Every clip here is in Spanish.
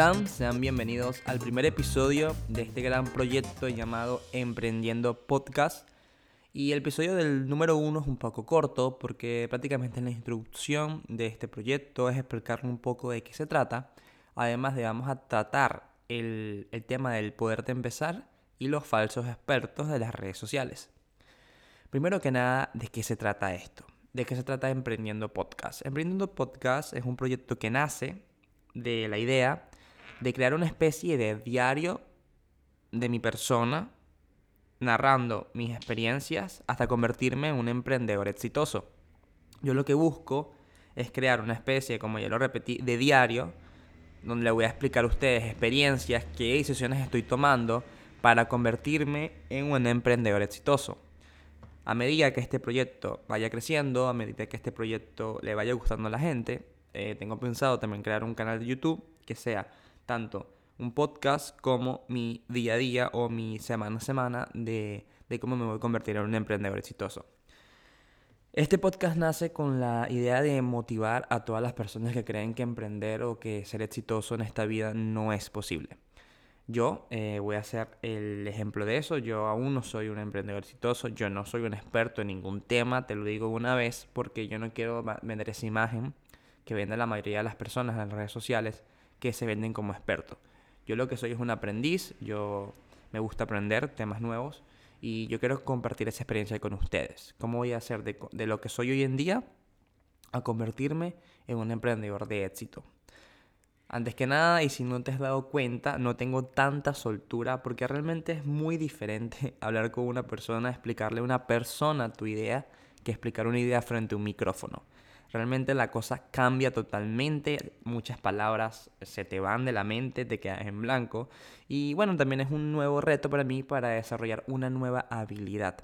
Sean bienvenidos al primer episodio de este gran proyecto llamado Emprendiendo Podcast. Y el episodio del número uno es un poco corto porque prácticamente la introducción de este proyecto es explicarle un poco de qué se trata. Además de vamos a tratar el, el tema del poder de empezar y los falsos expertos de las redes sociales. Primero que nada, ¿de qué se trata esto? ¿De qué se trata Emprendiendo Podcast? Emprendiendo Podcast es un proyecto que nace de la idea de crear una especie de diario de mi persona, narrando mis experiencias hasta convertirme en un emprendedor exitoso. Yo lo que busco es crear una especie, como ya lo repetí, de diario, donde le voy a explicar a ustedes experiencias, qué decisiones estoy tomando para convertirme en un emprendedor exitoso a medida que este proyecto vaya creciendo, a medida que este proyecto le vaya gustando a la gente, eh, tengo pensado también crear un canal de YouTube que sea tanto un podcast como mi día a día o mi semana a semana de, cómo me voy a convertir en un emprendedor exitoso. Este podcast nace con la idea de motivar a todas las personas que creen que emprender o que ser exitoso en esta vida no es posible. Yo eh, voy a ser el ejemplo de eso. Yo aún no soy un emprendedor exitoso. Yo no soy un experto en ningún tema. Te lo digo una vez porque yo no quiero vender esa imagen que vende la mayoría de las personas en las redes sociales que se venden como expertos. Yo lo que soy es un aprendiz. Yo me gusta aprender temas nuevos y yo quiero compartir esa experiencia con ustedes. ¿Cómo voy a hacer de, de lo que soy hoy en día a convertirme en un emprendedor de éxito? Antes que nada, y si no te has dado cuenta, no tengo tanta soltura porque realmente es muy diferente hablar con una persona, explicarle a una persona tu idea, que explicar una idea frente a un micrófono. Realmente la cosa cambia totalmente, muchas palabras se te van de la mente, te quedas en blanco. Y bueno, también es un nuevo reto para mí para desarrollar una nueva habilidad.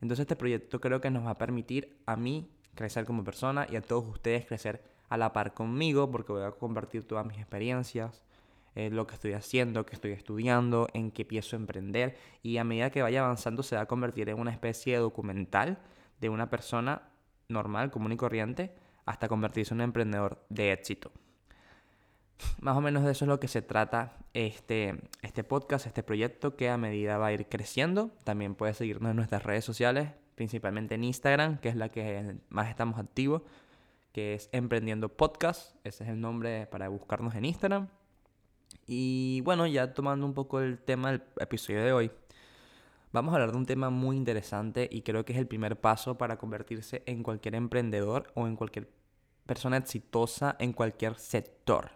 Entonces este proyecto creo que nos va a permitir a mí crecer como persona y a todos ustedes crecer a la par conmigo porque voy a compartir todas mis experiencias, eh, lo que estoy haciendo, que estoy estudiando, en qué pienso emprender y a medida que vaya avanzando se va a convertir en una especie de documental de una persona normal, común y corriente, hasta convertirse en un emprendedor de éxito. Más o menos de eso es lo que se trata este, este podcast, este proyecto que a medida va a ir creciendo. También puedes seguirnos en nuestras redes sociales, principalmente en Instagram, que es la que más estamos activos que es Emprendiendo Podcast. Ese es el nombre para buscarnos en Instagram. Y bueno, ya tomando un poco el tema del episodio de hoy, vamos a hablar de un tema muy interesante y creo que es el primer paso para convertirse en cualquier emprendedor o en cualquier persona exitosa en cualquier sector.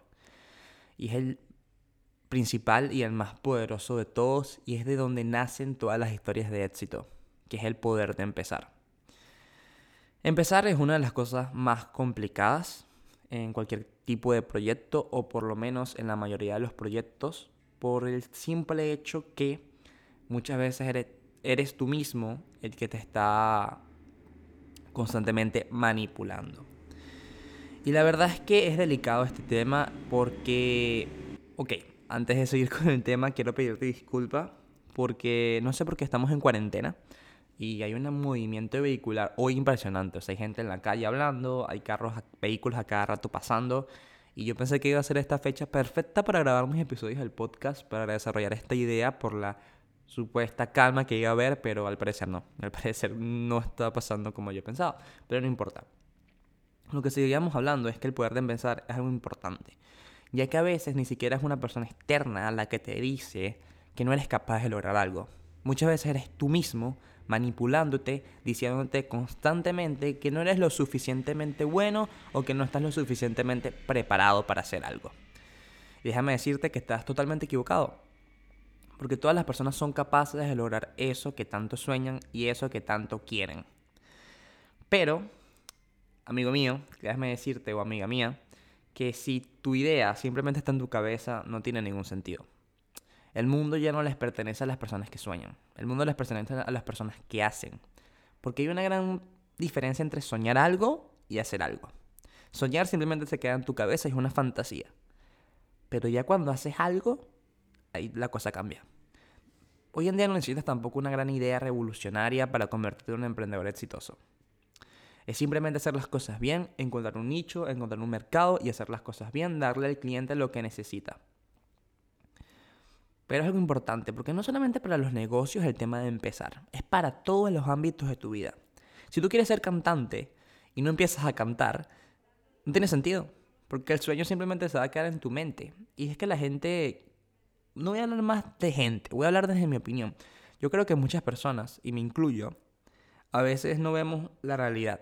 Y es el principal y el más poderoso de todos y es de donde nacen todas las historias de éxito, que es el poder de empezar. Empezar es una de las cosas más complicadas en cualquier tipo de proyecto o por lo menos en la mayoría de los proyectos por el simple hecho que muchas veces eres, tú mismo el que te está constantemente manipulando. Y la verdad es que es delicado este tema porque, ok, antes de seguir con el tema quiero pedirte disculpa porque no sé por qué estamos en cuarentena y hay un movimiento vehicular hoy impresionante. O sea, hay gente en la calle hablando, hay carros, vehículos a cada rato pasando. Y yo pensé que iba a ser esta fecha perfecta para grabar mis episodios del podcast, para desarrollar esta idea por la supuesta calma que iba a haber, pero al parecer no. Al parecer no está pasando como yo pensaba. Pero no importa. Lo que seguíamos hablando es que el poder de empezar es algo importante. Ya que a veces ni siquiera es una persona externa la que te dice que no eres capaz de lograr algo. Muchas veces eres tú mismo manipulándote, diciéndote constantemente que no eres lo suficientemente bueno o que no estás lo suficientemente preparado para hacer algo. Y déjame decirte que estás totalmente equivocado. Porque todas las personas son capaces de lograr eso que tanto sueñan y eso que tanto quieren. Pero, amigo mío, déjame decirte o amiga mía, que si tu idea simplemente está en tu cabeza, no tiene ningún sentido. El mundo ya no les pertenece a las personas que sueñan. El mundo les pertenece a las personas que hacen. Porque hay una gran diferencia entre soñar algo y hacer algo. Soñar simplemente se queda en tu cabeza, es una fantasía. Pero ya cuando haces algo, ahí la cosa cambia. Hoy en día no necesitas tampoco una gran idea revolucionaria para convertirte en un emprendedor exitoso. Es simplemente hacer las cosas bien, encontrar un nicho, encontrar un mercado y hacer las cosas bien, darle al cliente lo que necesita. Pero es algo importante, porque no solamente para los negocios el tema de empezar, es para todos los ámbitos de tu vida. Si tú quieres ser cantante y no empiezas a cantar, no tiene sentido, porque el sueño simplemente se va a quedar en tu mente. Y es que la gente, no voy a hablar más de gente, voy a hablar desde mi opinión. Yo creo que muchas personas, y me incluyo, a veces no vemos la realidad.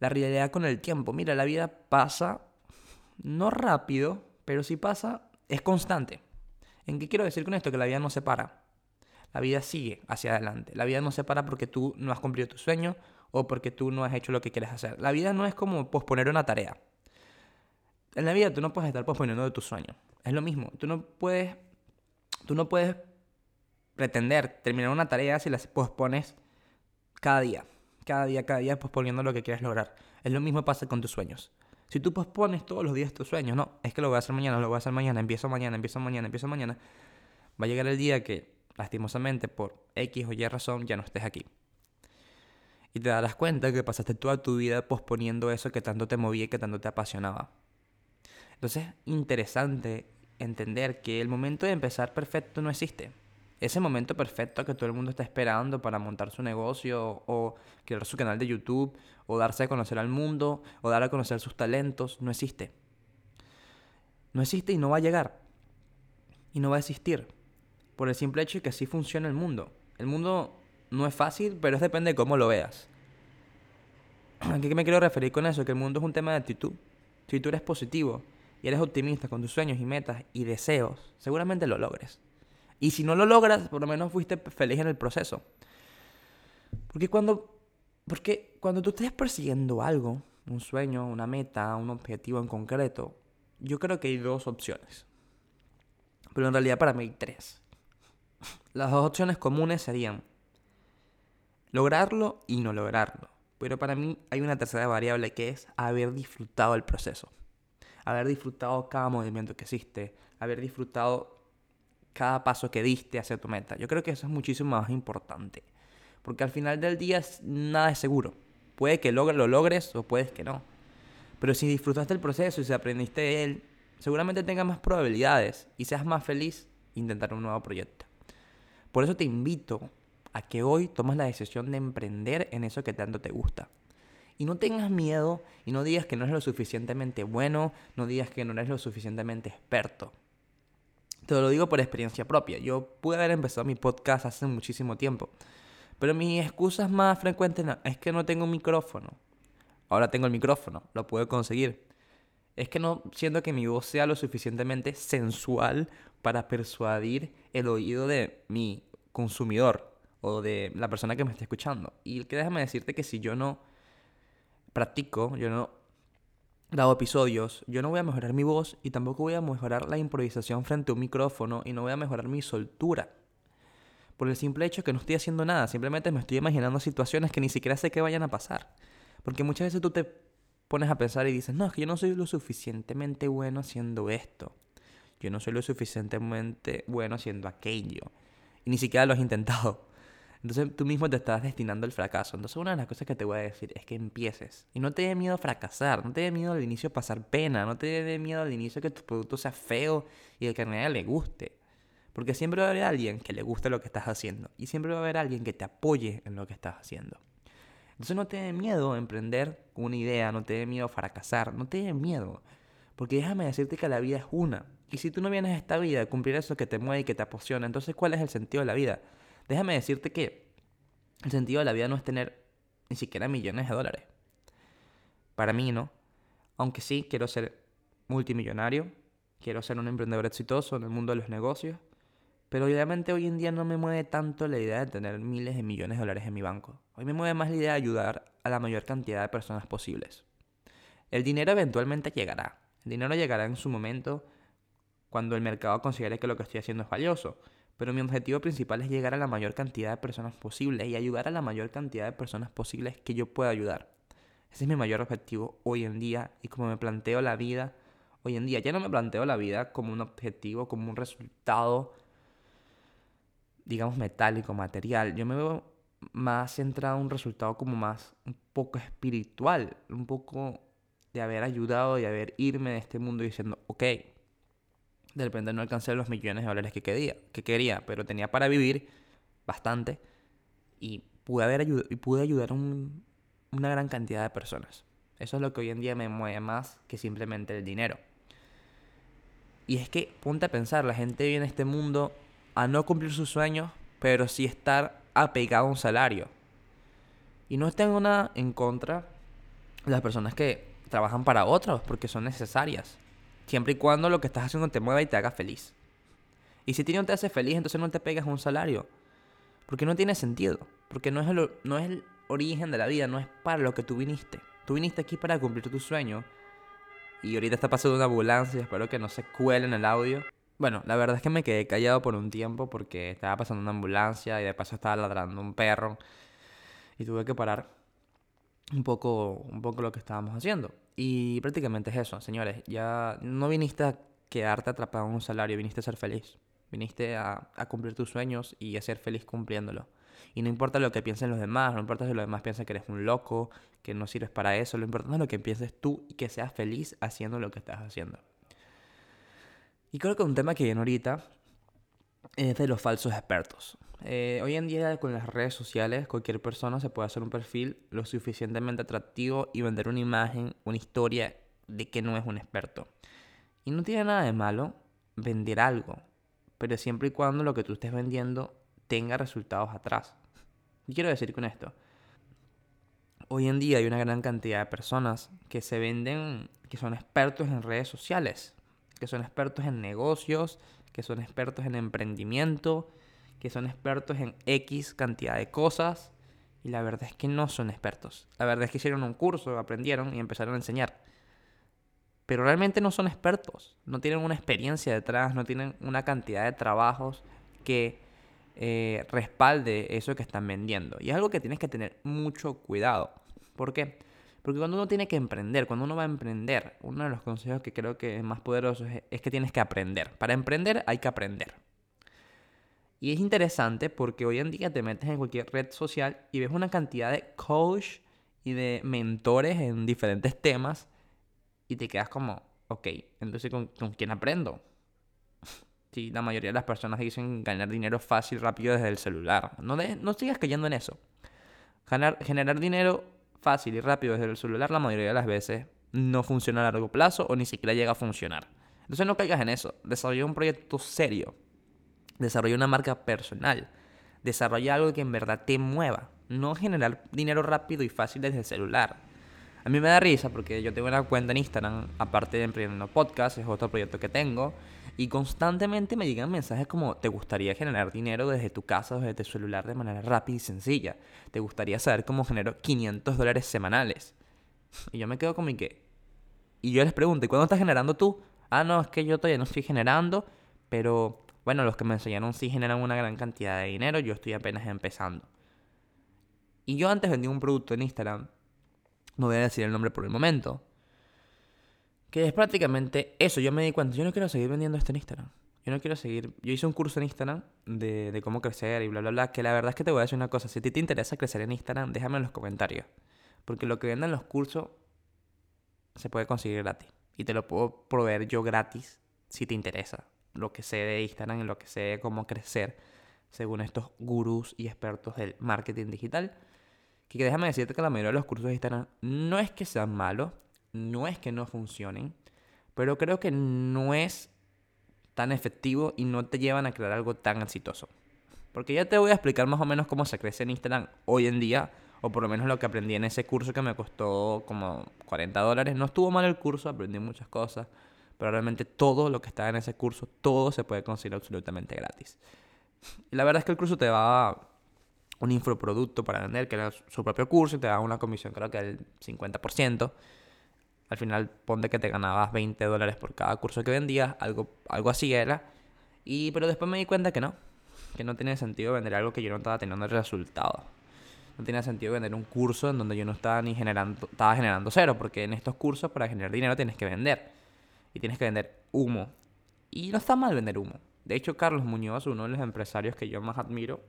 La realidad con el tiempo. Mira, la vida pasa, no rápido, pero si pasa, es constante. ¿En qué quiero decir con esto? Que la vida no se para. La vida sigue hacia adelante. La vida no se para porque tú no has cumplido tu sueño o porque tú no has hecho lo que quieres hacer. La vida no es como posponer una tarea. En la vida tú no puedes estar posponiendo de tu sueño. Es lo mismo. Tú no puedes, tú no puedes pretender terminar una tarea si la pospones cada día. Cada día, cada día posponiendo lo que quieres lograr. Es lo mismo pasa con tus sueños. Si tú pospones todos los días tus sueños, no, es que lo voy a hacer mañana, lo voy a hacer mañana, empiezo mañana, empiezo mañana, empiezo mañana, va a llegar el día que, lastimosamente, por X o Y razón, ya no estés aquí. Y te darás cuenta que pasaste toda tu vida posponiendo eso que tanto te movía que tanto te apasionaba. Entonces, interesante entender que el momento de empezar perfecto no existe ese momento perfecto que todo el mundo está esperando para montar su negocio o crear su canal de YouTube o darse a conocer al mundo o dar a conocer sus talentos, no existe. No existe y no va a llegar. Y no va a existir. Por el simple hecho de que así funciona el mundo. El mundo no es fácil, pero es depende de cómo lo veas. ¿A qué me quiero referir con eso? Que el mundo es un tema de actitud. Si tú eres positivo y eres optimista con tus sueños y metas y deseos, seguramente lo logres. Y si no lo logras, por lo menos fuiste feliz en el proceso. Porque cuando, porque cuando tú estés persiguiendo algo, un sueño, una meta, un objetivo en concreto, yo creo que hay dos opciones. Pero en realidad para mí hay tres. Las dos opciones comunes serían lograrlo y no lograrlo. Pero para mí hay una tercera variable que es haber disfrutado el proceso. Haber disfrutado cada movimiento que hiciste. Haber disfrutado cada paso que diste hacia tu meta. Yo creo que eso es muchísimo más importante. Porque al final del día nada es seguro. Puede que lo logres o puedes que no. Pero si disfrutaste el proceso y si aprendiste de él, seguramente tengas más probabilidades y seas más feliz intentar un nuevo proyecto. Por eso te invito a que hoy tomes la decisión de emprender en eso que tanto te gusta. Y no tengas miedo y no digas que no eres lo suficientemente bueno, no digas que no eres lo suficientemente experto. Te lo digo por experiencia propia. Yo pude haber empezado mi podcast hace muchísimo tiempo. Pero mis excusas más frecuentes es que no tengo un micrófono. Ahora tengo el micrófono, lo puedo conseguir. Es que no siento que mi voz sea lo suficientemente sensual para persuadir el oído de mi consumidor o de la persona que me está escuchando. Y que déjame decirte que si yo no practico, yo no dado episodios, yo no voy a mejorar mi voz y tampoco voy a mejorar la improvisación frente a un micrófono y no voy a mejorar mi soltura. Por el simple hecho que no estoy haciendo nada, simplemente me estoy imaginando situaciones que ni siquiera sé que vayan a pasar. Porque muchas veces tú te pones a pensar y dices, no, es que yo no soy lo suficientemente bueno haciendo esto. Yo no soy lo suficientemente bueno haciendo aquello. Y ni siquiera lo has intentado. Entonces tú mismo te estás destinando al fracaso. Entonces una de las cosas que te voy a decir es que empieces. Y no te dé miedo a fracasar, no te dé miedo al inicio pasar pena, no te dé miedo al inicio que tu producto sea feo y que a nadie le guste. Porque siempre va a haber alguien que le guste lo que estás haciendo. Y siempre va a haber alguien que te apoye en lo que estás haciendo. Entonces no te dé miedo a emprender una idea, no te dé miedo fracasar, no te dé miedo. Porque déjame decirte que la vida es una. Y si tú no vienes a esta vida a cumplir eso que te mueve y que te apasiona, entonces ¿cuál es el sentido de la vida? Déjame decirte que el sentido de la vida no es tener ni siquiera millones de dólares. Para mí no. Aunque sí, quiero ser multimillonario, quiero ser un emprendedor exitoso en el mundo de los negocios, pero obviamente hoy en día no me mueve tanto la idea de tener miles de millones de dólares en mi banco. Hoy me mueve más la idea de ayudar a la mayor cantidad de personas posibles. El dinero eventualmente llegará. El dinero llegará en su momento cuando el mercado considere que lo que estoy haciendo es valioso. Pero mi objetivo principal es llegar a la mayor cantidad de personas posible y ayudar a la mayor cantidad de personas posibles que yo pueda ayudar. Ese es mi mayor objetivo hoy en día y como me planteo la vida hoy en día. Ya no me planteo la vida como un objetivo, como un resultado, digamos, metálico, material. Yo me veo más centrado en un resultado como más un poco espiritual, un poco de haber ayudado y haber irme de este mundo diciendo, ok, De repente no alcancé los millones de dólares que quería, que quería pero tenía para vivir bastante y pude, haber y pude ayudar a una gran cantidad de personas. Eso es lo que hoy en día me mueve más que simplemente el dinero. Y es que, ponte a pensar, la gente viene a este mundo a no cumplir sus sueños, pero sí estar apegado a un salario. Y no tengo nada en contra de las personas que trabajan para otros, porque son necesarias. Siempre y cuando lo que estás haciendo te mueva y te haga feliz. Y si no te hace feliz, entonces no te pegas un salario. Porque no tiene sentido. Porque no es, el, no es el origen de la vida, no es para lo que tú viniste. Tú viniste aquí para cumplir tu sueño. Y ahorita está pasando una ambulancia, espero que no se cuele en el audio. Bueno, la verdad es que me quedé callado por un tiempo porque estaba pasando una ambulancia y de paso estaba ladrando un perro. Y tuve que parar un poco, un poco lo que estábamos haciendo. Y prácticamente es eso, señores. Ya no viniste a quedarte atrapado en un salario, viniste a ser feliz. Viniste a, a cumplir tus sueños y a ser feliz cumpliéndolo. Y no importa lo que piensen los demás, no importa si los demás piensan que eres un loco, que no sirves para eso, lo importante es lo que pienses tú y que seas feliz haciendo lo que estás haciendo. Y creo que un tema que viene ahorita es de los falsos expertos. Eh, hoy en día con las redes sociales cualquier persona se puede hacer un perfil lo suficientemente atractivo y vender una imagen, una historia de que no es un experto. Y no tiene nada de malo vender algo, pero siempre y cuando lo que tú estés vendiendo tenga resultados atrás. ¿Qué quiero decir con esto? Hoy en día hay una gran cantidad de personas que se venden, que son expertos en redes sociales, que son expertos en negocios, que son expertos en emprendimiento, que son expertos en X cantidad de cosas y la verdad es que no son expertos. La verdad es que hicieron un curso, aprendieron y empezaron a enseñar. Pero realmente no son expertos, no tienen una experiencia detrás, no tienen una cantidad de trabajos que eh, respalde eso que están vendiendo. Y es algo que tienes que tener mucho cuidado. ¿Por qué? Porque cuando uno tiene que emprender, cuando uno va a emprender, uno de los consejos que creo que es más poderoso es que tienes que aprender. Para emprender hay que aprender. Y es interesante porque hoy en día te metes en cualquier red social y ves una cantidad de coach y de mentores en diferentes temas y te quedas como, ok, entonces ¿con, quién aprendo? Sí, la mayoría de las personas dicen ganar dinero fácil, rápido desde el celular. No, no sigas cayendo en eso. Ganar, generar dinero fácil y rápido desde el celular la mayoría de las veces no funciona a largo plazo o ni siquiera llega a funcionar. Entonces no caigas en eso. Desarrolla un proyecto serio Desarrolla una marca personal. Desarrolla algo que en verdad te mueva. No generar dinero rápido y fácil desde el celular. A mí me da risa porque yo tengo una cuenta en Instagram, aparte de Emprendiendo Podcast, es otro proyecto que tengo. Y constantemente me llegan mensajes como, ¿te gustaría generar dinero desde tu casa o desde tu celular de manera rápida y sencilla? ¿Te gustaría saber cómo genero 500 dólares semanales? Y yo me quedo con mi que... Y yo les pregunto, ¿y cuándo estás generando tú? Ah, no, es que yo todavía no estoy generando, pero bueno, los que me enseñaron sí generan una gran cantidad de dinero, yo estoy apenas empezando. Y yo antes vendí un producto en Instagram, no voy a decir el nombre por el momento, que es prácticamente eso, yo me di cuenta, yo no quiero seguir vendiendo esto en Instagram. Yo no quiero seguir. Yo hice un curso en Instagram de, cómo crecer y bla, bla, bla. Que la verdad es que te voy a decir una cosa. Si a ti te interesa crecer en Instagram, déjame en los comentarios. Porque lo que venden los cursos se puede conseguir gratis. Y te lo puedo proveer yo gratis si te interesa lo que sé de Instagram y lo que sé de cómo crecer, según estos gurús y expertos del marketing digital. Que déjame decirte que la mayoría de los cursos de Instagram no es que sean malos, no es que no funcionen, pero creo que no es tan efectivo y no te llevan a crear algo tan exitoso. Porque ya te voy a explicar más o menos cómo se crece en Instagram hoy en día, o por lo menos lo que aprendí en ese curso que me costó como 40 dólares. No estuvo mal el curso, aprendí muchas cosas pero realmente todo lo que está en ese curso, todo se puede conseguir absolutamente gratis. Y la verdad es que el curso te da un infoproducto para vender, que era su propio curso, y te da una comisión creo que del 50%. Al final ponte que te ganabas 20 dólares por cada curso que vendías, algo, algo así era. Y, pero después me di cuenta que no, que no tenía sentido vender algo que yo no estaba teniendo resultados. No tenía sentido vender un curso en donde yo no estaba ni generando, estaba generando cero, porque en estos cursos para generar dinero tienes que vender y tienes que vender humo. Y no está mal vender humo. De hecho, Carlos Muñoz, uno de los empresarios que yo más admiro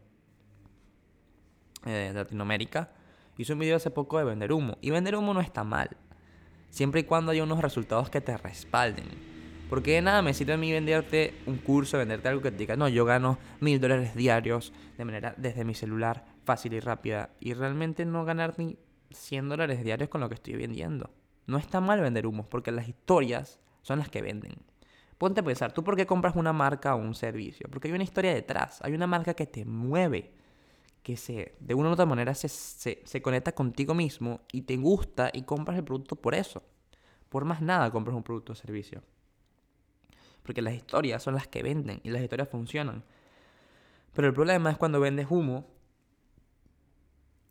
eh, de Latinoamérica, hizo un video hace poco de vender humo. Y vender humo no está mal. Siempre y cuando haya unos resultados que te respalden. Porque de nada me sirve a mí venderte un curso, venderte algo que te diga, no, yo gano mil dólares diarios de manera desde mi celular, fácil y rápida. Y realmente no ganar ni 100 dólares diarios con lo que estoy vendiendo. No está mal vender humos, porque las historias son las que venden. Ponte a pensar, ¿tú por qué compras una marca o un servicio? Porque hay una historia detrás, hay una marca que te mueve, que se, de una u otra manera se, se, se conecta contigo mismo y te gusta y compras el producto por eso. Por más nada compras un producto o servicio. Porque las historias son las que venden y las historias funcionan. Pero el problema es cuando vendes humo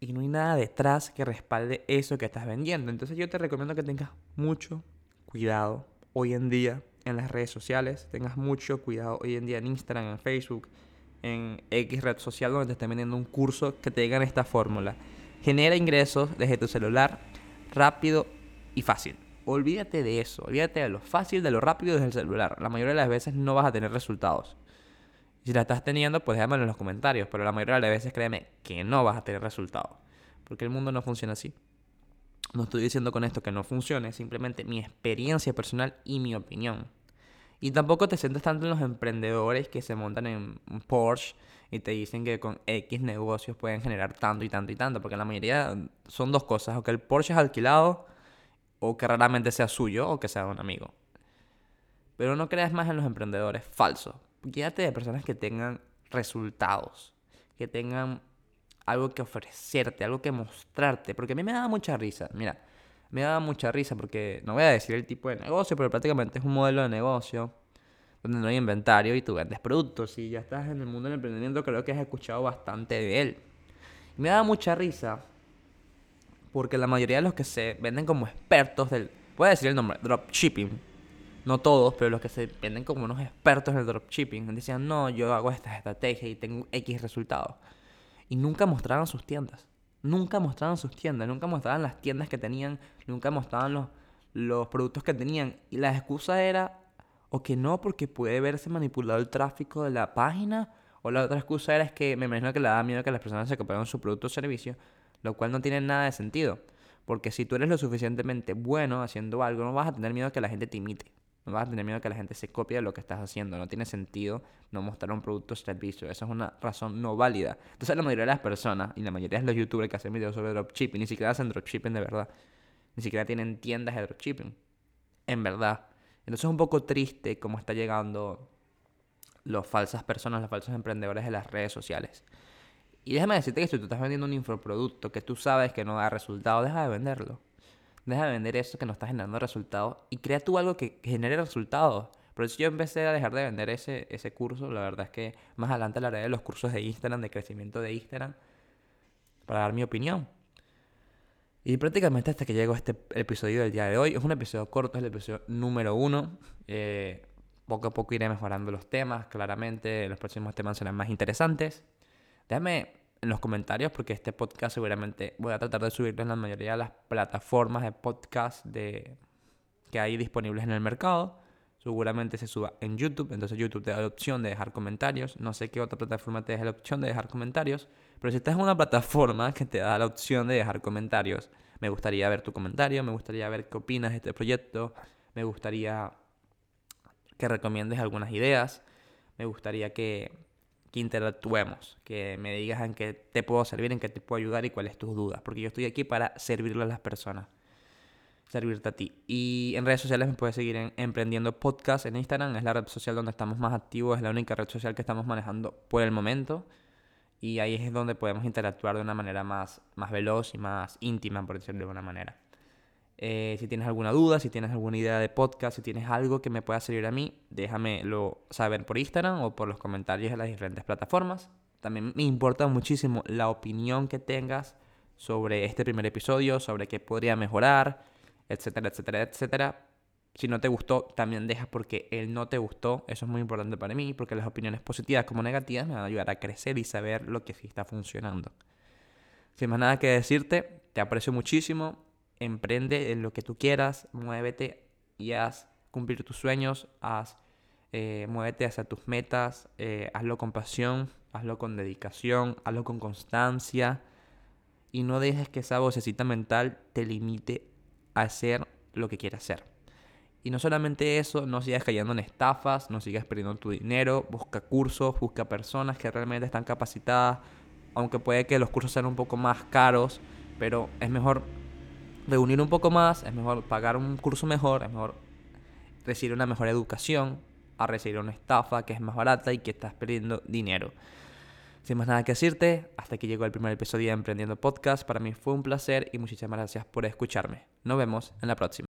y no hay nada detrás que respalde eso que estás vendiendo. Entonces yo te recomiendo que tengas mucho cuidado hoy en día en las redes sociales, tengas mucho cuidado hoy en día en Instagram, en Facebook, en X red social donde te estén vendiendo un curso que te digan esta fórmula. Genera ingresos desde tu celular rápido y fácil. Olvídate de eso, olvídate de lo fácil, de lo rápido desde el celular. La mayoría de las veces no vas a tener resultados. Si la estás teniendo, pues déjamelo en los comentarios, pero la mayoría de las veces créeme que no vas a tener resultados. Porque el mundo no funciona así. No estoy diciendo con esto que no funcione, simplemente mi experiencia personal y mi opinión. Y tampoco te sientes tanto en los emprendedores que se montan en Porsche y te dicen que con X negocios pueden generar tanto y tanto y tanto, porque la mayoría son dos cosas, o que el Porsche es alquilado, o que raramente sea suyo, o que sea de un amigo. Pero no creas más en los emprendedores, falso. Quédate de personas que tengan resultados, que tengan algo que ofrecerte, algo que mostrarte, porque a mí me da mucha risa, mira, me da mucha risa porque no voy a decir el tipo de negocio, pero prácticamente es un modelo de negocio donde no hay inventario y tú vendes productos. Y ya estás en el mundo del emprendimiento, creo que has escuchado bastante de él. Me da mucha risa porque la mayoría de los que se venden como expertos del, puedo decir el nombre, dropshipping. No todos, pero los que se venden como unos expertos en el dropshipping. Decían, no, yo hago estas estrategias y tengo X resultados. Y nunca mostraban sus tiendas. Nunca mostraban sus tiendas, nunca mostraban las tiendas que tenían, nunca mostraban los, los productos que tenían. Y la excusa era o que no porque puede verse manipulado el tráfico de la página. O la otra excusa era es que me imagino que le da miedo que las personas se compraran su producto o servicio, lo cual no tiene nada de sentido. Porque si tú eres lo suficientemente bueno haciendo algo, no vas a tener miedo a que la gente te imite. No vas a tener miedo que la gente se copie de lo que estás haciendo. No tiene sentido no mostrar un producto o servicio. Esa es una razón no válida. Entonces la mayoría de las personas y la mayoría de los youtubers que hacen videos sobre dropshipping ni siquiera hacen dropshipping de verdad. Ni siquiera tienen tiendas de dropshipping. En verdad. Entonces es un poco triste cómo está llegando las falsas personas, los falsos emprendedores de las redes sociales. Y déjame decirte que si tú estás vendiendo un infoproducto que tú sabes que no da resultado, deja de venderlo. Deja de vender eso que no está generando resultados y crea tú algo que genere resultados. Por eso yo empecé a dejar de vender ese, ese curso. La verdad es que más adelante hablaré de los cursos de Instagram, de crecimiento de Instagram, para dar mi opinión. Y prácticamente hasta que llegó este episodio del día de hoy, es un episodio corto, es el episodio número uno. Eh, poco a poco iré mejorando los temas, claramente los próximos temas serán más interesantes. Déjame en los comentarios porque este podcast seguramente voy a tratar de subirlo en la mayoría de las plataformas de podcast de, que hay disponibles en el mercado. Seguramente se suba en YouTube, entonces YouTube te da la opción de dejar comentarios. No sé qué otra plataforma te da la opción de dejar comentarios, pero si estás en una plataforma que te da la opción de dejar comentarios, me gustaría ver tu comentario, me gustaría ver qué opinas de este proyecto, me gustaría que recomiendes algunas ideas, me gustaría que que interactuemos, que me digas en qué te puedo servir, en qué te puedo ayudar y cuáles tus dudas, porque yo estoy aquí para servirle a las personas, servirte a ti. Y en redes sociales me puedes seguir en Emprendiendo Podcast en Instagram, es la red social donde estamos más activos, es la única red social que estamos manejando por el momento. Y ahí es donde podemos interactuar de una manera más, más veloz y más íntima, por decirlo de alguna manera. Eh, si tienes alguna duda, si tienes alguna idea de podcast, si tienes algo que me pueda servir a mí, déjamelo saber por Instagram o por los comentarios de las diferentes plataformas. También me importa muchísimo la opinión que tengas sobre este primer episodio, sobre qué podría mejorar, etcétera, etcétera, etcétera. Si no te gustó, también deja porque él no te gustó. Eso es muy importante para mí, porque las opiniones positivas como negativas me van a ayudar a crecer y saber lo que sí está funcionando. Sin más nada que decirte, te aprecio muchísimo emprende en lo que tú quieras, muévete y haz cumplir tus sueños, haz, eh, muévete hacia tus metas, eh, hazlo con pasión, hazlo con dedicación, hazlo con constancia y no dejes que esa vocecita mental te limite a hacer lo que quieras hacer. Y no solamente eso, no sigas cayendo en estafas, no sigas perdiendo tu dinero, busca cursos, busca personas que realmente están capacitadas, aunque puede que los cursos sean un poco más caros, pero es mejor reunir un poco más, es mejor pagar un curso mejor, es mejor recibir una mejor educación a recibir una estafa que es más barata y que estás perdiendo dinero. Sin más nada que decirte, hasta aquí llegó el primer episodio de Emprendiendo Podcast. Para mí fue un placer y muchísimas gracias por escucharme. Nos vemos en la próxima.